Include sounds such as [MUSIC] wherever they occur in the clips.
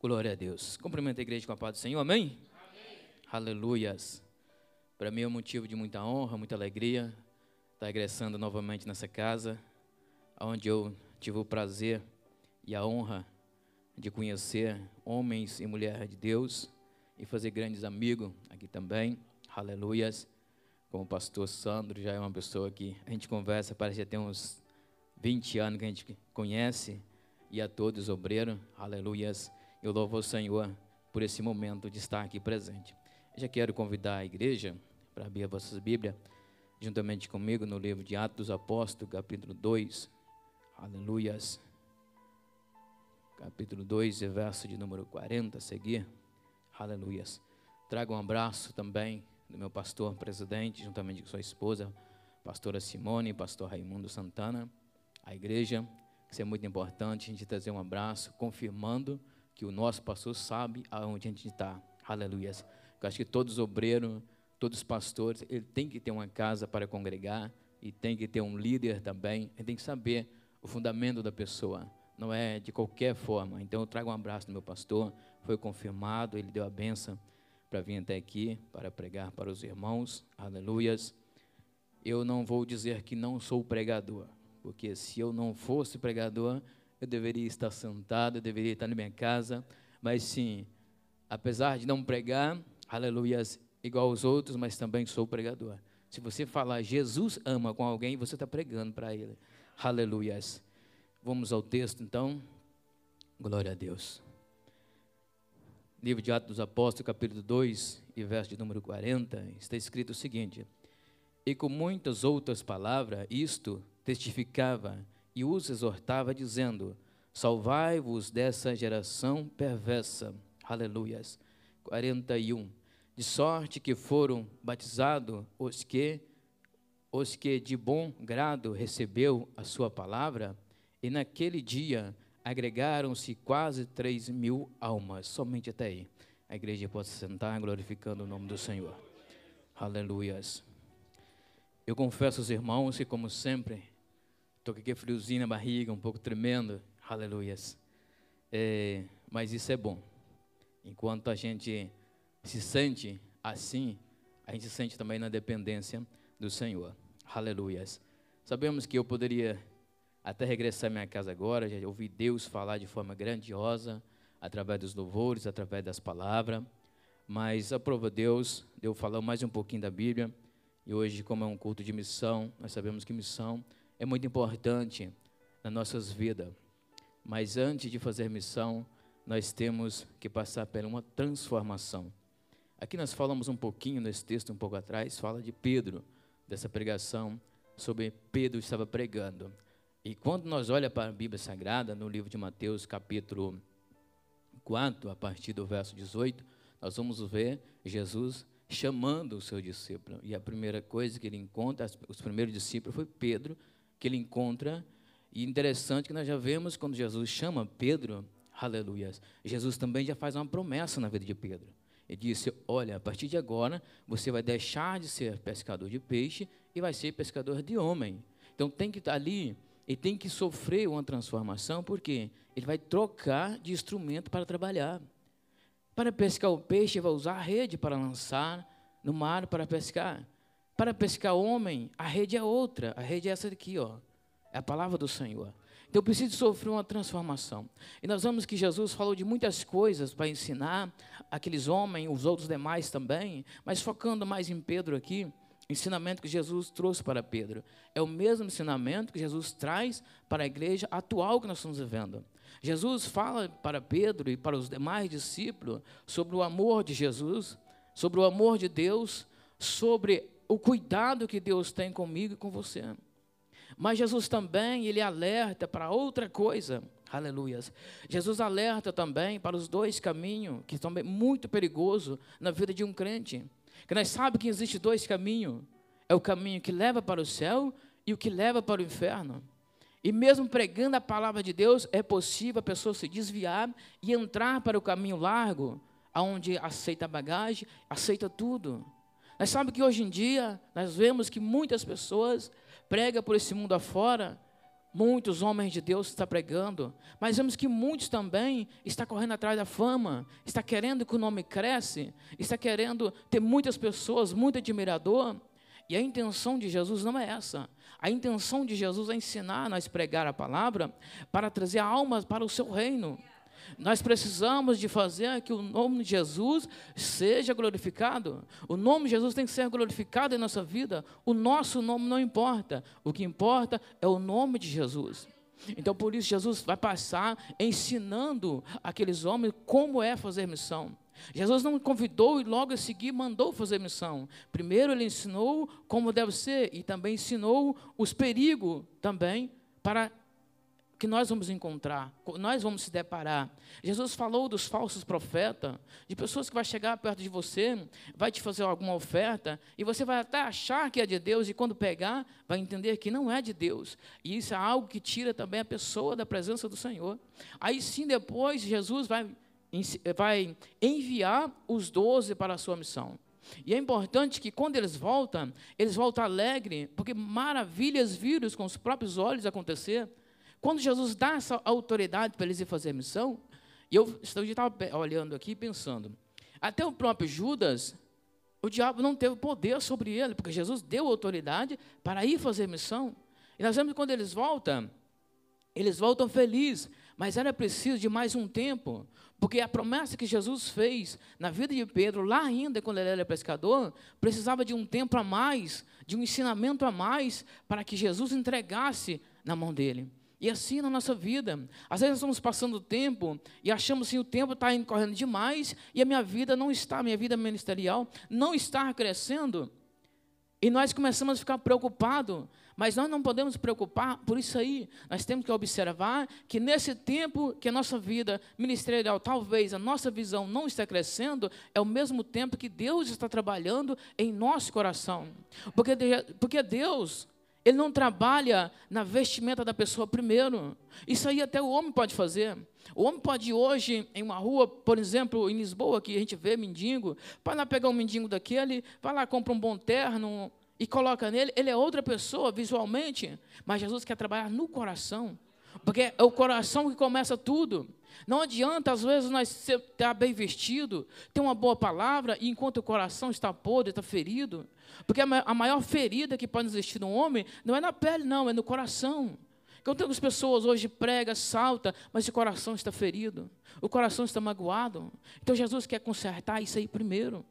Glória a Deus. Cumprimento a igreja com a paz do Senhor, amém? amém. Aleluias. Para mim é um motivo de muita honra, muita alegria estar regressando novamente nessa casa, onde eu tive o prazer e a honra de conhecer homens e mulheres de Deus e fazer grandes amigos aqui também. Aleluias. Como o pastor Sandro já é uma pessoa que a gente conversa, parece que já tem uns 20 anos que a gente conhece, e a todos obreiros. Aleluias eu louvo ao Senhor por esse momento de estar aqui presente. Eu já quero convidar a igreja para abrir a vossa Bíblia, juntamente comigo, no livro de Atos dos Apóstolos, capítulo 2. Aleluias. Capítulo 2, verso de número 40, a seguir. Aleluias. Trago um abraço também do meu pastor presidente, juntamente com sua esposa, pastora Simone, pastor Raimundo Santana, a igreja, isso é muito importante, a gente trazer um abraço, confirmando que o nosso pastor sabe aonde a gente está. Aleluia. Eu acho que todos os obreiros, todos os pastores, ele tem que ter uma casa para congregar e tem que ter um líder também. Ele tem que saber o fundamento da pessoa. Não é de qualquer forma. Então eu trago um abraço do meu pastor. Foi confirmado, ele deu a benção para vir até aqui para pregar para os irmãos. Aleluias. Eu não vou dizer que não sou pregador, porque se eu não fosse pregador, eu deveria estar sentado, eu deveria estar na minha casa, mas sim, apesar de não pregar, aleluias, igual aos outros, mas também sou pregador. Se você falar Jesus ama com alguém, você está pregando para ele. Aleluias. Vamos ao texto então. Glória a Deus. Livro de Atos dos Apóstolos, capítulo 2, e verso de número 40, está escrito o seguinte: E com muitas outras palavras, isto testificava e os exortava, dizendo: Salvai-vos dessa geração perversa. Aleluias. 41. De sorte que foram batizados os que os que de bom grado recebeu a sua palavra, e naquele dia agregaram-se quase três mil almas, somente até aí. A igreja pode se sentar glorificando o nome do Senhor. Aleluias. Eu confesso aos irmãos que, como sempre, Estou com aquele friozinho na barriga, um pouco tremendo. Aleluias. É, mas isso é bom. Enquanto a gente se sente assim, a gente se sente também na dependência do Senhor. Aleluias. Sabemos que eu poderia até regressar à minha casa agora, já ouvi Deus falar de forma grandiosa, através dos louvores, através das palavras, mas aprova Deus, eu falar mais um pouquinho da Bíblia, e hoje, como é um culto de missão, nós sabemos que missão é muito importante nas nossas vidas. Mas antes de fazer missão, nós temos que passar por uma transformação. Aqui nós falamos um pouquinho nesse texto, um pouco atrás, fala de Pedro, dessa pregação sobre Pedro estava pregando. E quando nós olhamos para a Bíblia Sagrada, no livro de Mateus, capítulo 4, a partir do verso 18, nós vamos ver Jesus chamando o seu discípulo. E a primeira coisa que ele encontra, os primeiros discípulos, foi Pedro que ele encontra. E interessante que nós já vemos quando Jesus chama Pedro, aleluias, Jesus também já faz uma promessa na vida de Pedro. Ele disse: Olha, a partir de agora você vai deixar de ser pescador de peixe e vai ser pescador de homem. Então tem que estar ali e tem que sofrer uma transformação, porque ele vai trocar de instrumento para trabalhar. Para pescar o peixe, vai usar a rede para lançar no mar para pescar. Para pescar homem, a rede é outra. A rede é essa daqui, ó. É a palavra do Senhor. Então eu preciso sofrer uma transformação. E nós vemos que Jesus falou de muitas coisas para ensinar aqueles homens, os outros demais também, mas focando mais em Pedro aqui, ensinamento que Jesus trouxe para Pedro. É o mesmo ensinamento que Jesus traz para a igreja atual que nós estamos vivendo. Jesus fala para Pedro e para os demais discípulos sobre o amor de Jesus, sobre o amor de Deus, sobre o cuidado que Deus tem comigo e com você. Mas Jesus também, ele alerta para outra coisa. Aleluias. Jesus alerta também para os dois caminhos que são muito perigosos na vida de um crente. Que nós sabemos que existe dois caminhos. É o caminho que leva para o céu e o que leva para o inferno. E mesmo pregando a palavra de Deus, é possível a pessoa se desviar e entrar para o caminho largo, aonde aceita a bagagem, aceita tudo. Nós sabemos que hoje em dia, nós vemos que muitas pessoas pregam por esse mundo afora Muitos homens de Deus estão pregando, mas vemos que muitos também estão correndo atrás da fama, está querendo que o nome cresça, está querendo ter muitas pessoas, muito admirador. E a intenção de Jesus não é essa. A intenção de Jesus é ensinar nós pregar a palavra para trazer almas para o seu reino. Nós precisamos de fazer que o nome de Jesus seja glorificado. O nome de Jesus tem que ser glorificado em nossa vida. O nosso nome não importa. O que importa é o nome de Jesus. Então, por isso, Jesus vai passar ensinando aqueles homens como é fazer missão. Jesus não convidou e logo a seguir mandou fazer missão. Primeiro ele ensinou como deve ser e também ensinou os perigos também para que nós vamos encontrar, nós vamos se deparar. Jesus falou dos falsos profetas, de pessoas que vai chegar perto de você, vai te fazer alguma oferta, e você vai até achar que é de Deus, e quando pegar, vai entender que não é de Deus. E isso é algo que tira também a pessoa da presença do Senhor. Aí sim, depois, Jesus vai, vai enviar os doze para a sua missão. E é importante que quando eles voltam, eles voltam alegres, porque maravilhas viram com os próprios olhos acontecer. Quando Jesus dá essa autoridade para eles ir fazer a missão, e eu estava olhando aqui pensando, até o próprio Judas, o diabo não teve poder sobre ele, porque Jesus deu autoridade para ir fazer missão. E nós vemos que quando eles voltam, eles voltam felizes, mas era preciso de mais um tempo, porque a promessa que Jesus fez na vida de Pedro, lá ainda quando ele era pescador, precisava de um tempo a mais, de um ensinamento a mais, para que Jesus entregasse na mão dele. E assim na nossa vida. Às vezes nós estamos passando o tempo e achamos que o tempo está correndo demais e a minha vida não está, a minha vida ministerial não está crescendo. E nós começamos a ficar preocupados. Mas nós não podemos preocupar por isso aí. Nós temos que observar que nesse tempo que a nossa vida ministerial, talvez a nossa visão não está crescendo, é o mesmo tempo que Deus está trabalhando em nosso coração. Porque, porque Deus ele não trabalha na vestimenta da pessoa primeiro. Isso aí até o homem pode fazer. O homem pode ir hoje em uma rua, por exemplo, em Lisboa, que a gente vê mendigo, vai lá pegar um mendigo daquele, vai lá, compra um bom terno e coloca nele. Ele é outra pessoa visualmente, mas Jesus quer trabalhar no coração. Porque é o coração que começa tudo. Não adianta, às vezes, nós estar bem vestido, ter uma boa palavra, e enquanto o coração está podre, está ferido. Porque a maior ferida que pode existir no homem não é na pele, não, é no coração. Então, as pessoas hoje pregam, salta, mas o coração está ferido, o coração está magoado. Então, Jesus quer consertar isso aí primeiro.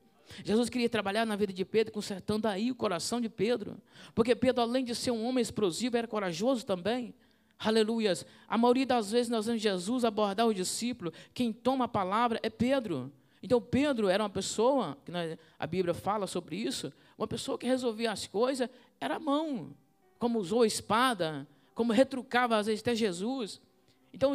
Jesus queria trabalhar na vida de Pedro, consertando aí o coração de Pedro. Porque Pedro, além de ser um homem explosivo, era corajoso também. Aleluias. A maioria das vezes nós vemos Jesus abordar o discípulo, quem toma a palavra é Pedro. Então Pedro era uma pessoa, que a Bíblia fala sobre isso, uma pessoa que resolvia as coisas, era a mão, como usou a espada, como retrucava às vezes até Jesus. Então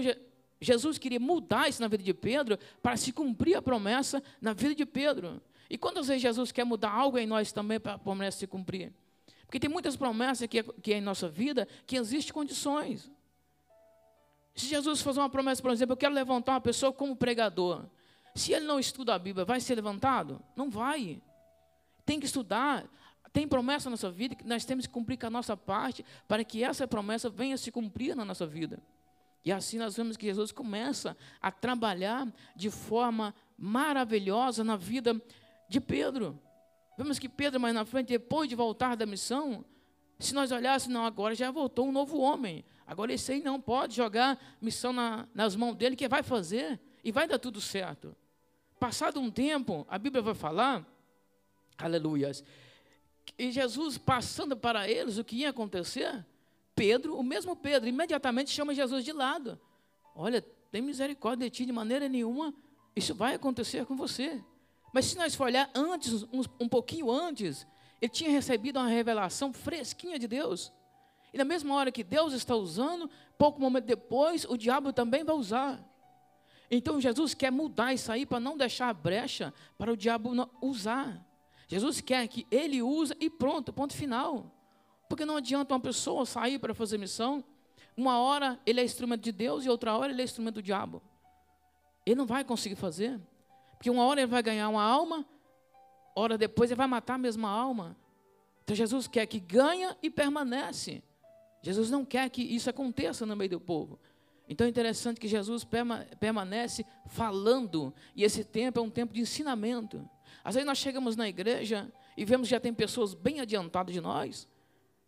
Jesus queria mudar isso na vida de Pedro para se cumprir a promessa na vida de Pedro. E quantas vezes Jesus quer mudar algo em nós também para a promessa se cumprir? Porque tem muitas promessas que, que é em nossa vida que existem condições. Se Jesus fazer uma promessa, por exemplo, eu quero levantar uma pessoa como pregador. Se ele não estuda a Bíblia, vai ser levantado? Não vai. Tem que estudar. Tem promessa na nossa vida que nós temos que cumprir com a nossa parte para que essa promessa venha se cumprir na nossa vida. E assim nós vemos que Jesus começa a trabalhar de forma maravilhosa na vida de Pedro. Vemos que Pedro, mais na frente, depois de voltar da missão, se nós olhássemos, não, agora já voltou um novo homem. Agora esse aí não pode jogar missão na, nas mãos dele, que vai fazer e vai dar tudo certo. Passado um tempo, a Bíblia vai falar, aleluias, e Jesus passando para eles o que ia acontecer, Pedro, o mesmo Pedro, imediatamente chama Jesus de lado. Olha, tem misericórdia de ti de maneira nenhuma, isso vai acontecer com você. Mas se nós for olhar antes, um, um pouquinho antes, ele tinha recebido uma revelação fresquinha de Deus. E na mesma hora que Deus está usando, pouco momento depois, o diabo também vai usar. Então Jesus quer mudar isso aí para não deixar brecha para o diabo usar. Jesus quer que ele use e pronto, ponto final. Porque não adianta uma pessoa sair para fazer missão, uma hora ele é instrumento de Deus e outra hora ele é instrumento do diabo. Ele não vai conseguir fazer. Porque uma hora ele vai ganhar uma alma, hora depois ele vai matar a mesma alma. Então Jesus quer que ganha e permanece. Jesus não quer que isso aconteça no meio do povo. Então é interessante que Jesus permanece falando, e esse tempo é um tempo de ensinamento. Às vezes nós chegamos na igreja e vemos que já tem pessoas bem adiantadas de nós,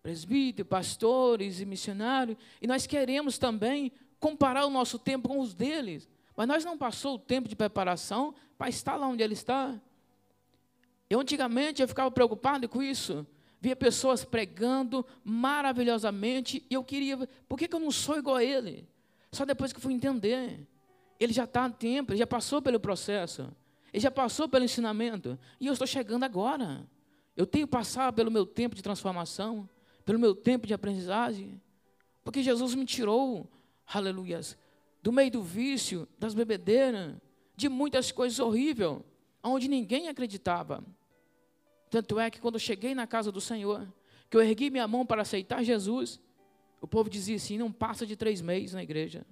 presbíteros, pastores e missionários, e nós queremos também comparar o nosso tempo com os deles, mas nós não passou o tempo de preparação para estar lá onde ele está. Eu antigamente eu ficava preocupado com isso, via pessoas pregando maravilhosamente, e eu queria, por que, que eu não sou igual a ele? Só depois que fui entender. Ele já está há tempo, ele já passou pelo processo, ele já passou pelo ensinamento, e eu estou chegando agora. Eu tenho passado pelo meu tempo de transformação, pelo meu tempo de aprendizagem, porque Jesus me tirou, aleluias, do meio do vício, das bebedeiras, de muitas coisas horríveis, onde ninguém acreditava. Tanto é que quando eu cheguei na casa do Senhor, que eu ergui minha mão para aceitar Jesus, o povo dizia assim: não passa de três meses na igreja.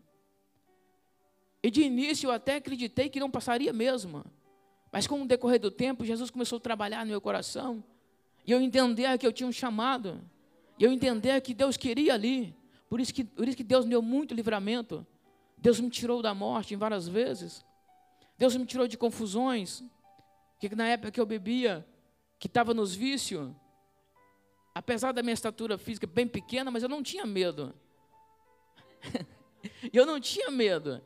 E de início eu até acreditei que não passaria mesmo. Mas com o decorrer do tempo, Jesus começou a trabalhar no meu coração. E eu entender que eu tinha um chamado. E eu entender que Deus queria ali. Por isso que, por isso que Deus me deu muito livramento. Deus me tirou da morte em várias vezes. Deus me tirou de confusões. Que na época que eu bebia, que estava nos vícios, apesar da minha estatura física bem pequena, mas eu não tinha medo. [LAUGHS] eu não tinha medo.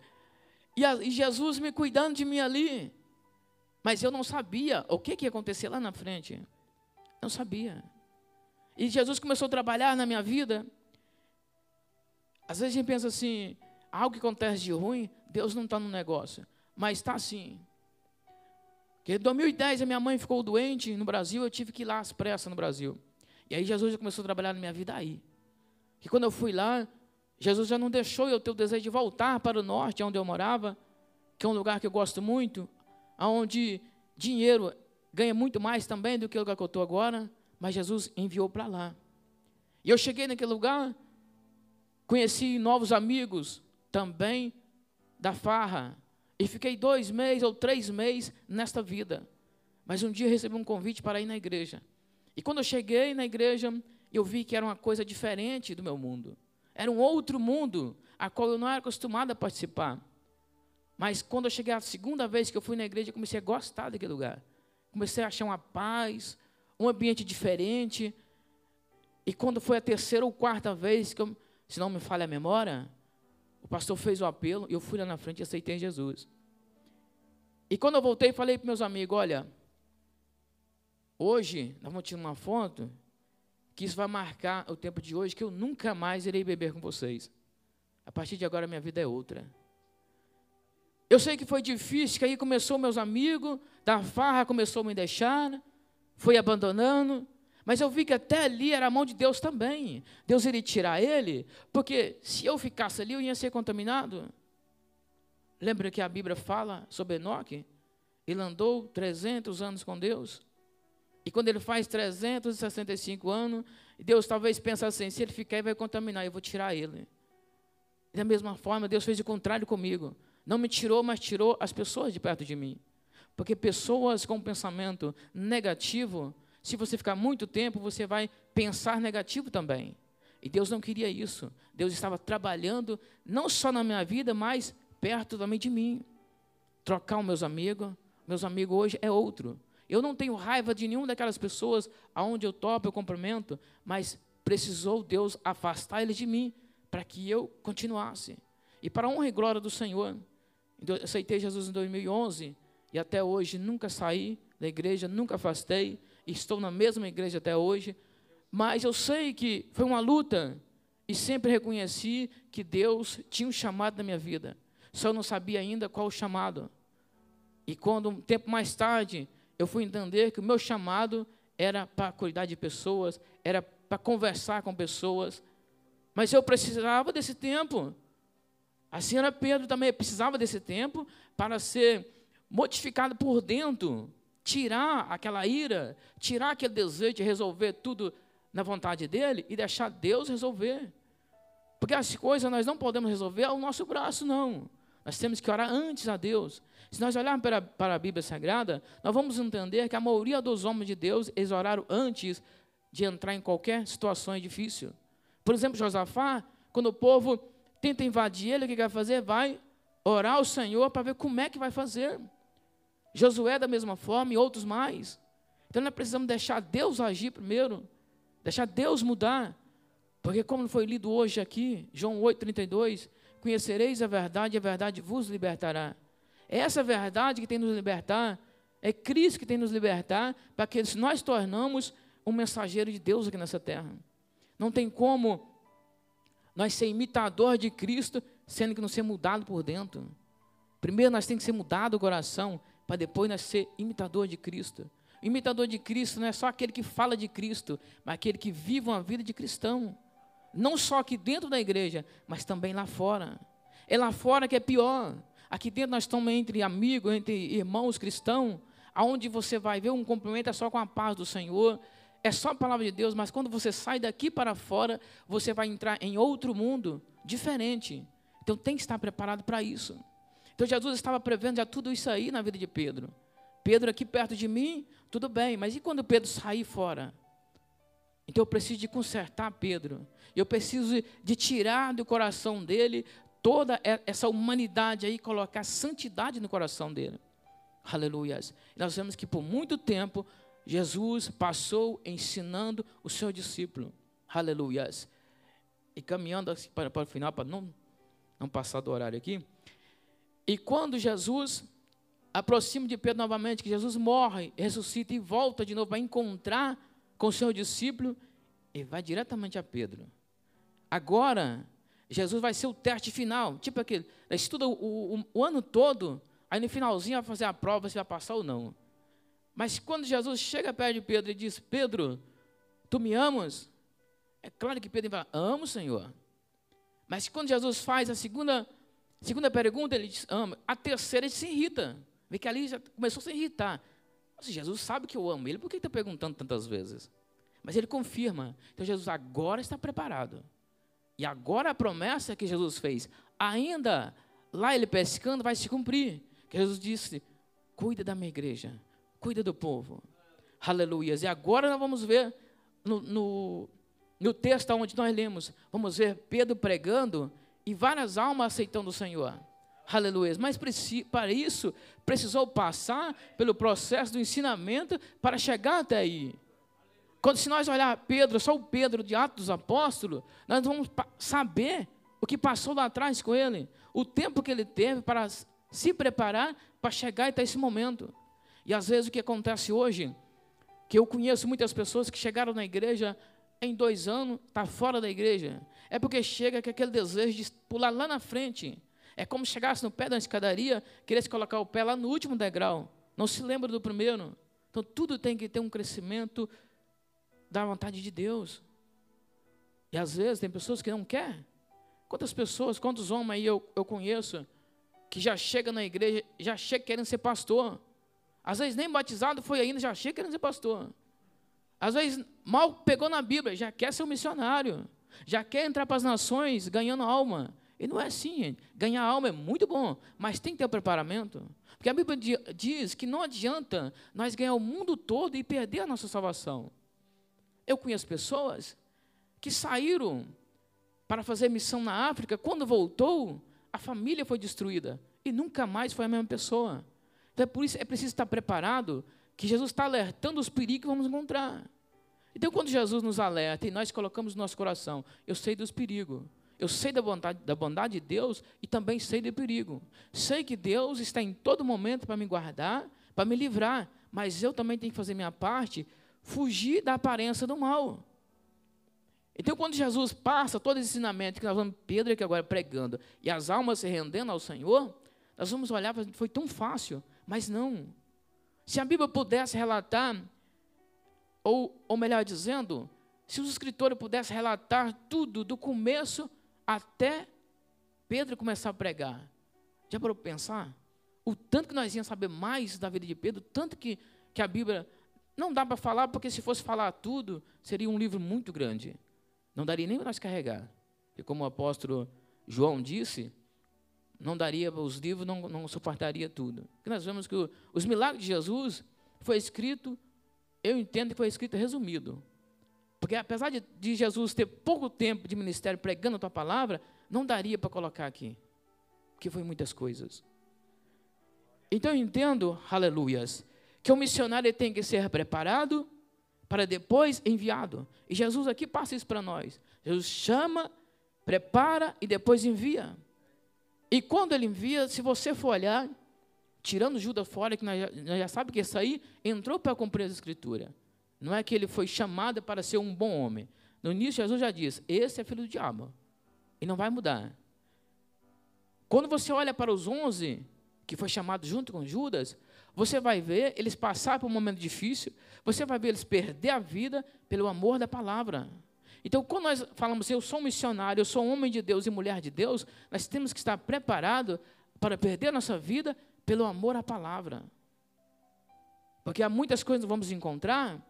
E, a, e, Jesus me cuidando de mim ali. Mas eu não sabia o que, que ia acontecer lá na frente. Não sabia. E Jesus começou a trabalhar na minha vida. Às vezes a gente pensa assim: algo que acontece de ruim, Deus não está no negócio. Mas está sim. Porque em 2010 a minha mãe ficou doente no Brasil, eu tive que ir lá às pressas no Brasil. E aí Jesus já começou a trabalhar na minha vida aí. E quando eu fui lá, Jesus já não deixou eu ter o desejo de voltar para o norte, onde eu morava, que é um lugar que eu gosto muito, onde dinheiro ganha muito mais também do que o lugar que eu estou agora, mas Jesus enviou para lá. E eu cheguei naquele lugar, conheci novos amigos, também da farra. E fiquei dois meses ou três meses nesta vida. Mas um dia recebi um convite para ir na igreja. E quando eu cheguei na igreja, eu vi que era uma coisa diferente do meu mundo. Era um outro mundo, a qual eu não era acostumado a participar. Mas quando eu cheguei a segunda vez que eu fui na igreja, eu comecei a gostar daquele lugar. Comecei a achar uma paz, um ambiente diferente. E quando foi a terceira ou quarta vez que eu, se não me falha a memória, o pastor fez o apelo e eu fui lá na frente e aceitei Jesus. E quando eu voltei, falei para meus amigos: olha, hoje nós vamos tirar uma foto que isso vai marcar o tempo de hoje, que eu nunca mais irei beber com vocês. A partir de agora, minha vida é outra. Eu sei que foi difícil, que aí começou meus amigos, da farra começou a me deixar, foi abandonando. Mas eu vi que até ali era a mão de Deus também. Deus iria tirar ele, porque se eu ficasse ali, eu ia ser contaminado. Lembra que a Bíblia fala sobre Enoque? Ele andou 300 anos com Deus. E quando ele faz 365 anos, Deus talvez pensa assim: se ele ficar, ele vai contaminar, eu vou tirar ele. da mesma forma, Deus fez o contrário comigo. Não me tirou, mas tirou as pessoas de perto de mim. Porque pessoas com pensamento negativo se você ficar muito tempo, você vai pensar negativo também. E Deus não queria isso. Deus estava trabalhando não só na minha vida, mas perto também de mim. Trocar os meus amigos. Meus amigos hoje é outro. Eu não tenho raiva de nenhuma daquelas pessoas aonde eu topo, eu cumprimento, mas precisou Deus afastar eles de mim para que eu continuasse. E para a honra e glória do Senhor, eu aceitei Jesus em 2011 e até hoje nunca saí da igreja, nunca afastei estou na mesma igreja até hoje, mas eu sei que foi uma luta e sempre reconheci que Deus tinha um chamado na minha vida. Só não sabia ainda qual o chamado. E quando um tempo mais tarde eu fui entender que o meu chamado era para cuidar de pessoas, era para conversar com pessoas, mas eu precisava desse tempo. A senhora Pedro também precisava desse tempo para ser modificado por dentro, tirar aquela ira, tirar aquele desejo de resolver tudo na vontade dele e deixar Deus resolver. Porque as coisas nós não podemos resolver ao nosso braço, não. Nós temos que orar antes a Deus. Se nós olharmos para, para a Bíblia Sagrada, nós vamos entender que a maioria dos homens de Deus, eles oraram antes de entrar em qualquer situação difícil. Por exemplo, Josafá, quando o povo tenta invadir ele, o que vai fazer? Vai orar ao Senhor para ver como é que vai fazer. Josué da mesma forma e outros mais. Então nós precisamos deixar Deus agir primeiro, deixar Deus mudar. Porque como foi lido hoje aqui, João 8:32, conhecereis a verdade e a verdade vos libertará. É essa verdade que tem nos libertar, é Cristo que tem nos libertar, para que nós tornamos um mensageiro de Deus aqui nessa terra. Não tem como nós ser imitador de Cristo, sendo que não ser mudado por dentro. Primeiro nós temos que ser mudado o coração, para depois nós ser imitador de Cristo. Imitador de Cristo não é só aquele que fala de Cristo, mas aquele que vive uma vida de cristão. Não só aqui dentro da igreja, mas também lá fora. É lá fora que é pior. Aqui dentro nós estamos entre amigos, entre irmãos cristãos, aonde você vai ver um cumprimento é só com a paz do Senhor, é só a palavra de Deus, mas quando você sai daqui para fora, você vai entrar em outro mundo diferente. Então tem que estar preparado para isso. Então Jesus estava prevendo já tudo isso aí na vida de Pedro. Pedro aqui perto de mim, tudo bem, mas e quando Pedro sair fora? Então eu preciso de consertar Pedro. Eu preciso de tirar do coração dele toda essa humanidade aí, colocar santidade no coração dele. Aleluias. Nós vemos que por muito tempo Jesus passou ensinando o seu discípulo. Aleluias. E caminhando assim para, para o final, para não, não passar do horário aqui. E quando Jesus aproxima de Pedro novamente, que Jesus morre, ressuscita e volta de novo para encontrar com o seu discípulo, ele vai diretamente a Pedro. Agora, Jesus vai ser o teste final, tipo aquele, estuda o, o, o ano todo, aí no finalzinho vai fazer a prova se vai passar ou não. Mas quando Jesus chega perto de Pedro e diz: Pedro, tu me amas? É claro que Pedro fala: Amo, Senhor. Mas quando Jesus faz a segunda, segunda pergunta, ele diz: Ama. A terceira, ele se irrita. Vê que ali já começou a se irritar. Mas Jesus sabe que eu amo ele, por que está perguntando tantas vezes? Mas ele confirma. Então Jesus agora está preparado. E agora a promessa que Jesus fez, ainda lá ele pescando, vai se cumprir. Que Jesus disse: Cuida da minha igreja cuida do povo. Aleluias. E agora nós vamos ver no, no, no texto onde nós lemos, vamos ver Pedro pregando e várias almas aceitando o Senhor. Aleluia. Mas para isso, precisou passar pelo processo do ensinamento para chegar até aí. Quando se nós olhar Pedro, só o Pedro de Atos dos Apóstolos, nós vamos saber o que passou lá atrás com ele, o tempo que ele teve para se preparar para chegar até esse momento. E às vezes o que acontece hoje, que eu conheço muitas pessoas que chegaram na igreja em dois anos, está fora da igreja. É porque chega com aquele desejo de pular lá na frente. É como se chegasse no pé da escadaria, queresse colocar o pé lá no último degrau. Não se lembra do primeiro. Então tudo tem que ter um crescimento da vontade de Deus. E às vezes tem pessoas que não querem. Quantas pessoas, quantos homens aí eu, eu conheço que já chegam na igreja, já chegam querendo ser pastor. Às vezes nem batizado foi ainda, já chega querendo ser pastor. Às vezes mal pegou na Bíblia, já quer ser um missionário. Já quer entrar para as nações ganhando alma. E não é assim, gente. Ganhar alma é muito bom, mas tem que ter o um preparamento. Porque a Bíblia diz que não adianta nós ganhar o mundo todo e perder a nossa salvação. Eu conheço pessoas que saíram para fazer missão na África, quando voltou, a família foi destruída e nunca mais foi a mesma pessoa. Então é por isso é preciso estar preparado que Jesus está alertando os perigos que vamos encontrar. Então, quando Jesus nos alerta e nós colocamos no nosso coração, eu sei dos perigos, eu sei da bondade, da bondade de Deus e também sei do perigo. Sei que Deus está em todo momento para me guardar, para me livrar, mas eu também tenho que fazer minha parte, fugir da aparência do mal. Então, quando Jesus passa todo esse ensinamento que nós vamos, Pedro aqui agora pregando, e as almas se rendendo ao Senhor, nós vamos olhar, foi tão fácil. Mas não. Se a Bíblia pudesse relatar, ou, ou melhor dizendo, se os escritores pudessem relatar tudo, do começo até Pedro começar a pregar, já para pensar? O tanto que nós íamos saber mais da vida de Pedro, tanto que, que a Bíblia não dá para falar, porque se fosse falar tudo, seria um livro muito grande. Não daria nem para nós carregar. E como o apóstolo João disse, não daria, os livros não, não suportaria tudo. Porque nós vemos que o, os milagres de Jesus foi escrito, eu entendo que foi escrito resumido. Porque apesar de, de Jesus ter pouco tempo de ministério pregando a tua palavra, não daria para colocar aqui. Porque foi muitas coisas. Então eu entendo, aleluias, que o missionário tem que ser preparado para depois enviado. E Jesus aqui passa isso para nós. Jesus chama, prepara e depois envia. E quando ele envia, se você for olhar, tirando Judas fora, que nós já, já sabemos que isso aí entrou para cumprir a Escritura. Não é que ele foi chamado para ser um bom homem. No início, Jesus já disse: Esse é filho do diabo. E não vai mudar. Quando você olha para os onze, que foi chamado junto com Judas, você vai ver eles passar por um momento difícil, você vai ver eles perder a vida pelo amor da palavra. Então, quando nós falamos, eu sou um missionário, eu sou um homem de Deus e mulher de Deus, nós temos que estar preparados para perder a nossa vida pelo amor à palavra. Porque há muitas coisas que vamos encontrar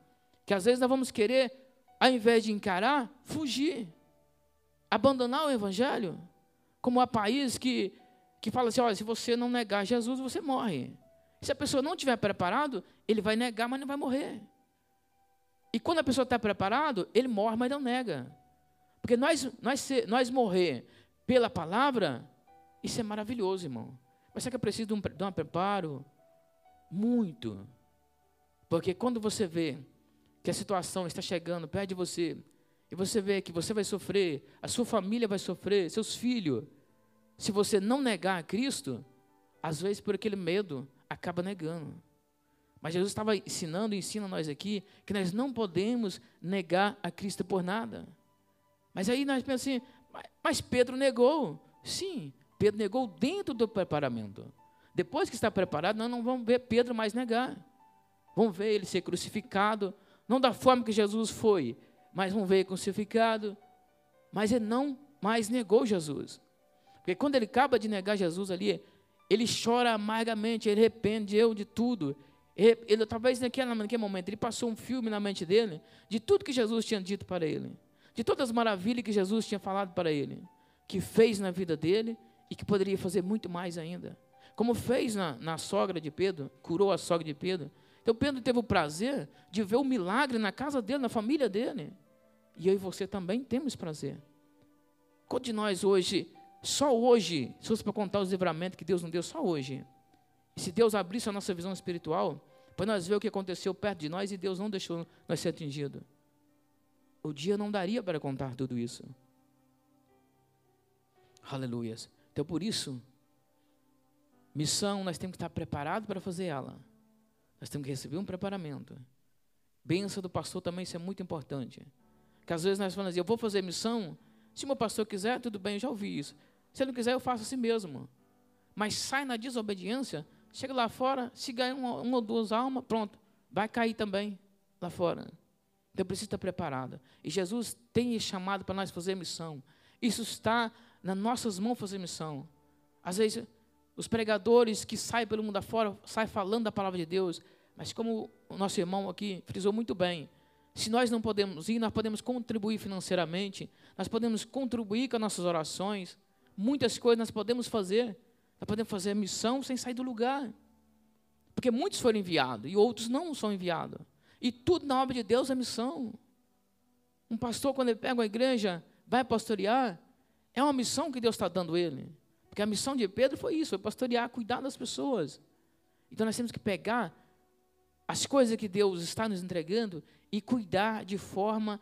que às vezes nós vamos querer, ao invés de encarar, fugir, abandonar o Evangelho. Como há países que, que falam assim: olha, se você não negar Jesus, você morre. Se a pessoa não estiver preparado, ele vai negar, mas não vai morrer. E quando a pessoa está preparado, ele morre, mas não nega. Porque nós, nós, nós morrer pela palavra, isso é maravilhoso, irmão. Mas será que é preciso de um, de um preparo? Muito. Porque quando você vê que a situação está chegando perto de você, e você vê que você vai sofrer, a sua família vai sofrer, seus filhos, se você não negar a Cristo, às vezes por aquele medo, acaba negando. Mas Jesus estava ensinando e ensina nós aqui que nós não podemos negar a Cristo por nada. Mas aí nós pensamos assim, mas Pedro negou. Sim, Pedro negou dentro do preparamento. Depois que está preparado, nós não vamos ver Pedro mais negar. Vamos ver ele ser crucificado, não da forma que Jesus foi, mas vamos ver crucificado. Mas ele não mais negou Jesus. Porque quando ele acaba de negar Jesus ali, ele chora amargamente, ele arrependeu de tudo. Ele, ele, talvez naquele, naquele momento ele passou um filme na mente dele de tudo que Jesus tinha dito para ele, de todas as maravilhas que Jesus tinha falado para ele, que fez na vida dele e que poderia fazer muito mais ainda. Como fez na, na sogra de Pedro, curou a sogra de Pedro, então Pedro teve o prazer de ver o milagre na casa dele, na família dele. E eu e você também temos prazer. Quanto de nós hoje, só hoje, se fosse para contar os livramentos que Deus nos deu, só hoje. E se Deus abrisse a nossa visão espiritual, para nós ver o que aconteceu perto de nós e Deus não deixou nós ser atingidos. O dia não daria para contar tudo isso. Aleluias. Então por isso, missão nós temos que estar preparados para fazer ela. Nós temos que receber um preparamento. Benção do pastor também, isso é muito importante. Que às vezes nós falamos assim, eu vou fazer missão, se o meu pastor quiser, tudo bem, eu já ouvi isso. Se ele não quiser, eu faço assim mesmo. Mas sai na desobediência, chega lá fora, se ganha uma, uma ou duas almas, pronto, vai cair também lá fora. Então precisa estar preparado. E Jesus tem chamado para nós fazer missão. Isso está nas nossas mãos fazer missão. Às vezes os pregadores que saem pelo mundo afora, saem falando da palavra de Deus, mas como o nosso irmão aqui frisou muito bem, se nós não podemos ir, nós podemos contribuir financeiramente, nós podemos contribuir com as nossas orações, muitas coisas nós podemos fazer, nós podemos fazer missão sem sair do lugar, porque muitos foram enviados e outros não são enviados, e tudo na obra de Deus é missão. Um pastor, quando ele pega uma igreja, vai pastorear, é uma missão que Deus está dando ele. Porque a missão de Pedro foi isso, foi pastorear, cuidar das pessoas. Então nós temos que pegar as coisas que Deus está nos entregando e cuidar de forma,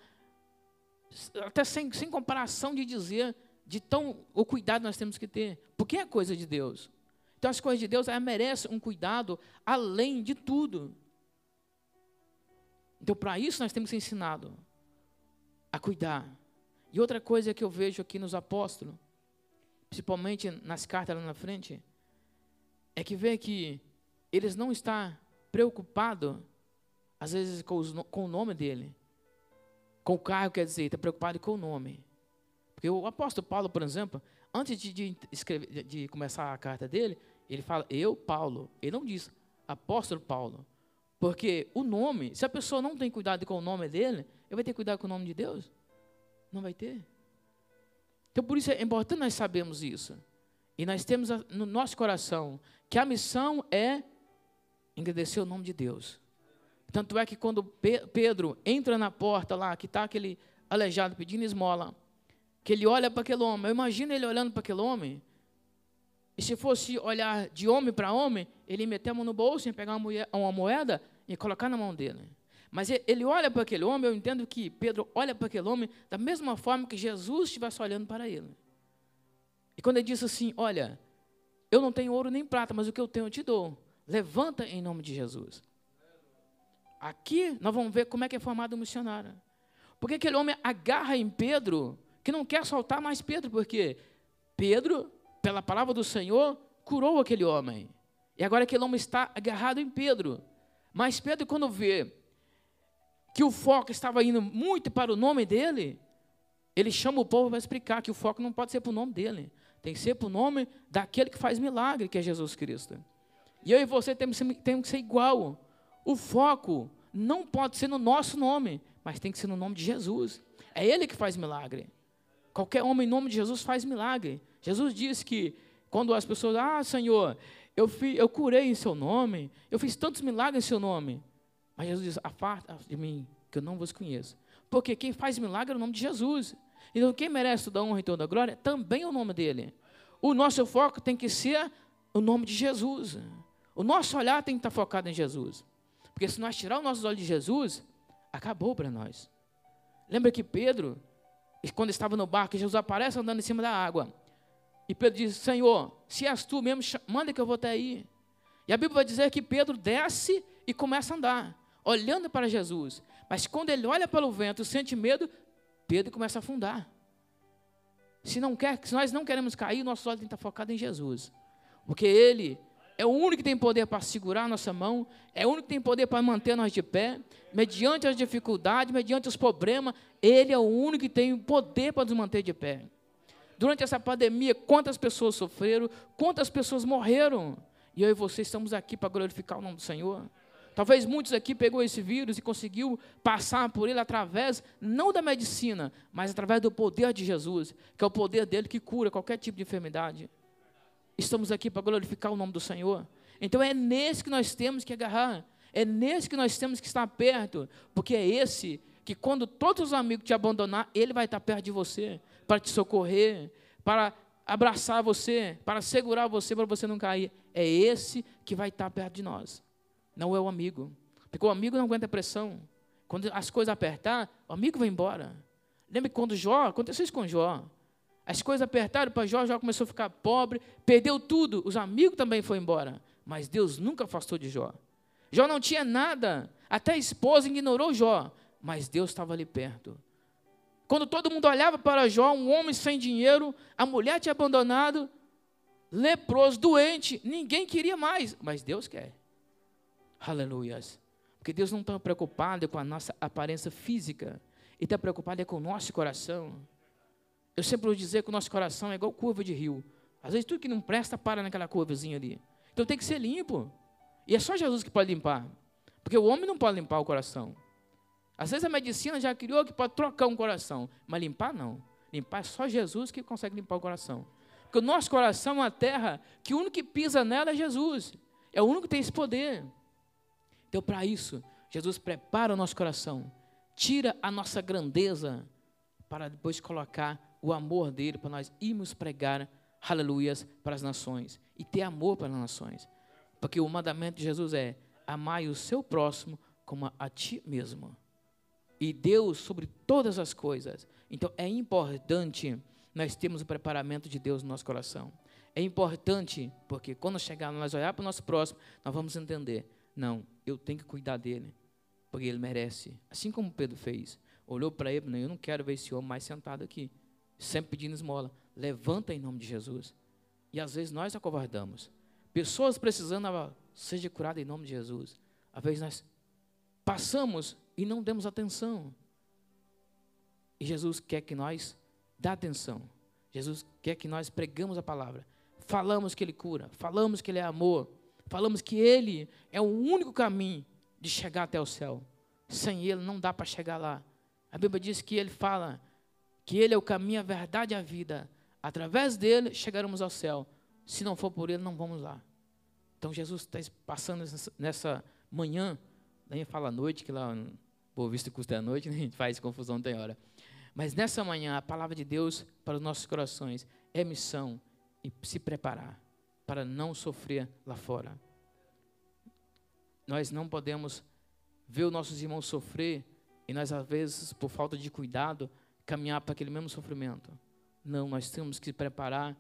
até sem, sem comparação de dizer, de tão o cuidado nós temos que ter. Porque é coisa de Deus. Então as coisas de Deus merecem um cuidado além de tudo. Então, para isso, nós temos que ser ensinado a cuidar. E outra coisa que eu vejo aqui nos apóstolos, principalmente nas cartas lá na frente, é que vê que eles não estão preocupados, às vezes, com, os, com o nome dele. Com o cargo, quer dizer, está preocupado com o nome. Porque o apóstolo Paulo, por exemplo, antes de, de, escrever, de começar a carta dele, ele fala, eu, Paulo. Ele não diz apóstolo Paulo. Porque o nome, se a pessoa não tem cuidado com o nome dele, ele vai ter cuidado com o nome de Deus? Não vai ter. Então, por isso é importante nós sabermos isso. E nós temos no nosso coração que a missão é engrandecer o nome de Deus. Tanto é que quando Pedro entra na porta lá, que está aquele aleijado pedindo esmola, que ele olha para aquele homem, eu imagino ele olhando para aquele homem, e se fosse olhar de homem para homem, ele meter a mão no bolso e pegar uma moeda e colocar na mão dele. Mas ele olha para aquele homem, eu entendo que Pedro olha para aquele homem da mesma forma que Jesus estivesse olhando para ele. E quando ele disse assim: Olha, eu não tenho ouro nem prata, mas o que eu tenho eu te dou. Levanta em nome de Jesus. Aqui nós vamos ver como é que é formado o missionário. Porque aquele homem agarra em Pedro, que não quer soltar mais Pedro, porque Pedro, pela palavra do Senhor, curou aquele homem. E agora aquele homem está agarrado em Pedro. Mas Pedro, quando vê que o foco estava indo muito para o nome dele, ele chama o povo para explicar que o foco não pode ser para o nome dele, tem que ser para o nome daquele que faz milagre, que é Jesus Cristo. E eu e você temos, temos que ser igual. O foco não pode ser no nosso nome, mas tem que ser no nome de Jesus. É Ele que faz milagre. Qualquer homem em nome de Jesus faz milagre. Jesus disse que quando as pessoas, ah, Senhor, eu, eu curei em Seu nome, eu fiz tantos milagres em Seu nome. Mas Jesus diz, afasta de mim, que eu não vos conheço. Porque quem faz milagre é o nome de Jesus. Então quem merece toda a honra e toda a glória também é o nome dele. O nosso foco tem que ser o nome de Jesus. O nosso olhar tem que estar focado em Jesus. Porque se nós tirar os nossos olhos de Jesus, acabou para nós. Lembra que Pedro, quando estava no barco, Jesus aparece andando em cima da água. E Pedro diz: Senhor, se és tu mesmo, manda que eu vou até aí. E a Bíblia vai dizer que Pedro desce e começa a andar, olhando para Jesus. Mas quando ele olha pelo vento, sente medo, Pedro começa a afundar. Se, não quer, se nós não queremos cair, nosso olho tem que estar focado em Jesus. Porque Ele é o único que tem poder para segurar a nossa mão, é o único que tem poder para manter nós de pé, mediante as dificuldades, mediante os problemas, Ele é o único que tem poder para nos manter de pé. Durante essa pandemia, quantas pessoas sofreram, quantas pessoas morreram, e eu e você estamos aqui para glorificar o nome do Senhor. Talvez muitos aqui pegou esse vírus e conseguiu passar por ele através, não da medicina, mas através do poder de Jesus, que é o poder dele que cura qualquer tipo de enfermidade. Estamos aqui para glorificar o nome do Senhor. Então é nesse que nós temos que agarrar. É nesse que nós temos que estar perto. Porque é esse que, quando todos os amigos te abandonar, ele vai estar perto de você para te socorrer, para abraçar você, para segurar você, para você não cair. É esse que vai estar perto de nós. Não é o amigo. Porque o amigo não aguenta pressão. Quando as coisas apertar, o amigo vai embora. Lembra quando Jó, aconteceu isso com Jó. As coisas apertaram para Jó, Jó começou a ficar pobre, perdeu tudo, os amigos também foram embora. Mas Deus nunca afastou de Jó. Jó não tinha nada, até a esposa ignorou Jó, mas Deus estava ali perto. Quando todo mundo olhava para Jó, um homem sem dinheiro, a mulher tinha abandonado, leproso, doente, ninguém queria mais, mas Deus quer. Aleluias. Porque Deus não está preocupado com a nossa aparência física, Ele está preocupado com o nosso coração. Eu sempre vou dizer que o nosso coração é igual curva de rio. Às vezes tudo que não presta para naquela curvazinha ali. Então tem que ser limpo. E é só Jesus que pode limpar. Porque o homem não pode limpar o coração. Às vezes a medicina já criou que pode trocar um coração, mas limpar não. Limpar é só Jesus que consegue limpar o coração. Porque o nosso coração é uma terra que o único que pisa nela é Jesus. É o único que tem esse poder. Então, para isso, Jesus prepara o nosso coração, tira a nossa grandeza, para depois colocar o amor dele para nós irmos pregar, aleluias, para as nações e ter amor para as nações. Porque o mandamento de Jesus é: amai o seu próximo como a ti mesmo. E Deus sobre todas as coisas. Então é importante nós termos o preparamento de Deus no nosso coração. É importante, porque quando chegar nós olhar para o nosso próximo, nós vamos entender: não, eu tenho que cuidar dele, porque ele merece. Assim como Pedro fez. Olhou para ele, não, eu não quero ver esse homem mais sentado aqui sempre pedindo esmola. Levanta em nome de Jesus. E às vezes nós acovardamos. Pessoas precisando seja curada em nome de Jesus. Às vezes nós passamos e não demos atenção. E Jesus quer que nós dê atenção. Jesus quer que nós pregamos a palavra. Falamos que Ele cura, falamos que Ele é amor, falamos que Ele é o único caminho de chegar até o céu. Sem Ele não dá para chegar lá. A Bíblia diz que Ele fala que Ele é o caminho, a verdade e a vida. Através dele chegaremos ao céu. Se não for por Ele, não vamos lá. Então Jesus está passando nessa manhã Nem fala à noite, que lá, por visto custa a noite, [LAUGHS] né? a gente faz confusão, tem hora. Mas nessa manhã, a palavra de Deus para os nossos corações é missão e se preparar para não sofrer lá fora. Nós não podemos ver os nossos irmãos sofrer e nós, às vezes, por falta de cuidado, caminhar para aquele mesmo sofrimento. Não, nós temos que preparar,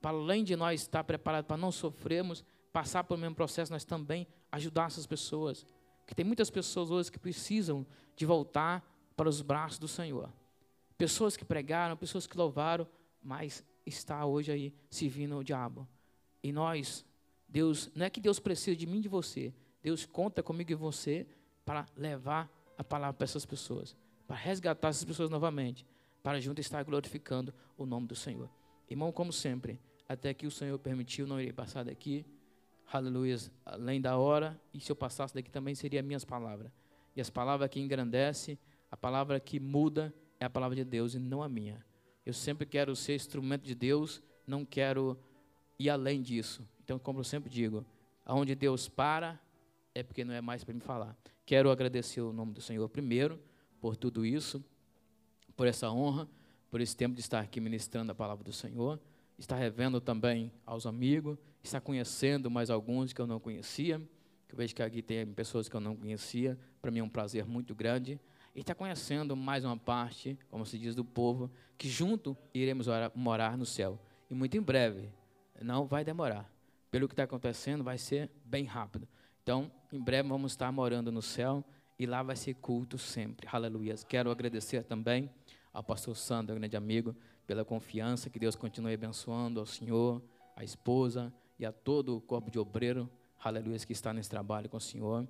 para além de nós estar preparados para não sofrermos, passar pelo mesmo processo, nós também ajudar essas pessoas. Que tem muitas pessoas hoje que precisam de voltar para os braços do Senhor. Pessoas que pregaram, pessoas que louvaram, mas está hoje aí servindo o diabo. E nós, Deus, não é que Deus precisa de mim e de você. Deus conta comigo e você para levar a palavra para essas pessoas, para resgatar essas pessoas novamente, para junto estar glorificando o nome do Senhor. Irmão, como sempre, até que o Senhor permitiu, não irei passar daqui. Aleluia, além da hora, e se eu passasse daqui também seria minhas palavras. E as palavras que engrandece, a palavra que muda é a palavra de Deus e não a minha. Eu sempre quero ser instrumento de Deus, não quero ir além disso. Então, como eu sempre digo, aonde Deus para, é porque não é mais para me falar. Quero agradecer o nome do Senhor primeiro por tudo isso, por essa honra, por esse tempo de estar aqui ministrando a palavra do Senhor, estar revendo também aos amigos, estar conhecendo mais alguns que eu não conhecia, que eu vejo que aqui tem pessoas que eu não conhecia, para mim é um prazer muito grande, e estar conhecendo mais uma parte, como se diz, do povo, que junto iremos morar no céu. E muito em breve, não vai demorar. Pelo que está acontecendo, vai ser bem rápido. Então, em breve vamos estar morando no céu e lá vai ser culto sempre. Aleluia. Quero agradecer também ao pastor Sandro, grande amigo, pela confiança que Deus continue abençoando ao senhor, à esposa e a todo o corpo de obreiro, aleluia, que está nesse trabalho com o senhor.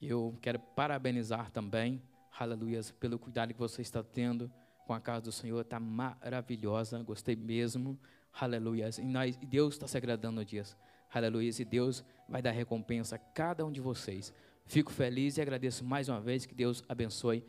Eu quero parabenizar também, aleluia, pelo cuidado que você está tendo com a casa do Senhor, está maravilhosa, gostei mesmo, aleluia. E Deus está se agradando disso. Aleluia. E Deus vai dar recompensa a cada um de vocês. Fico feliz e agradeço mais uma vez que Deus abençoe